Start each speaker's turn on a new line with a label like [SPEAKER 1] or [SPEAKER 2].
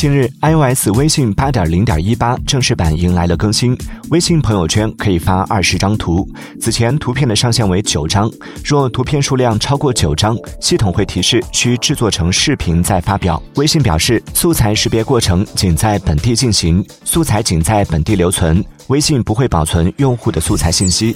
[SPEAKER 1] 近日 ios 微信八点零点一八正式版迎来了更新。微信朋友圈可以发二十张图此前图片的上限为九张若图片数量超过九张系统会提示需制作成视频再发表。微信表示素材识别过程仅在本地进行素材仅在本地留存微信不会保存用户的素材信息。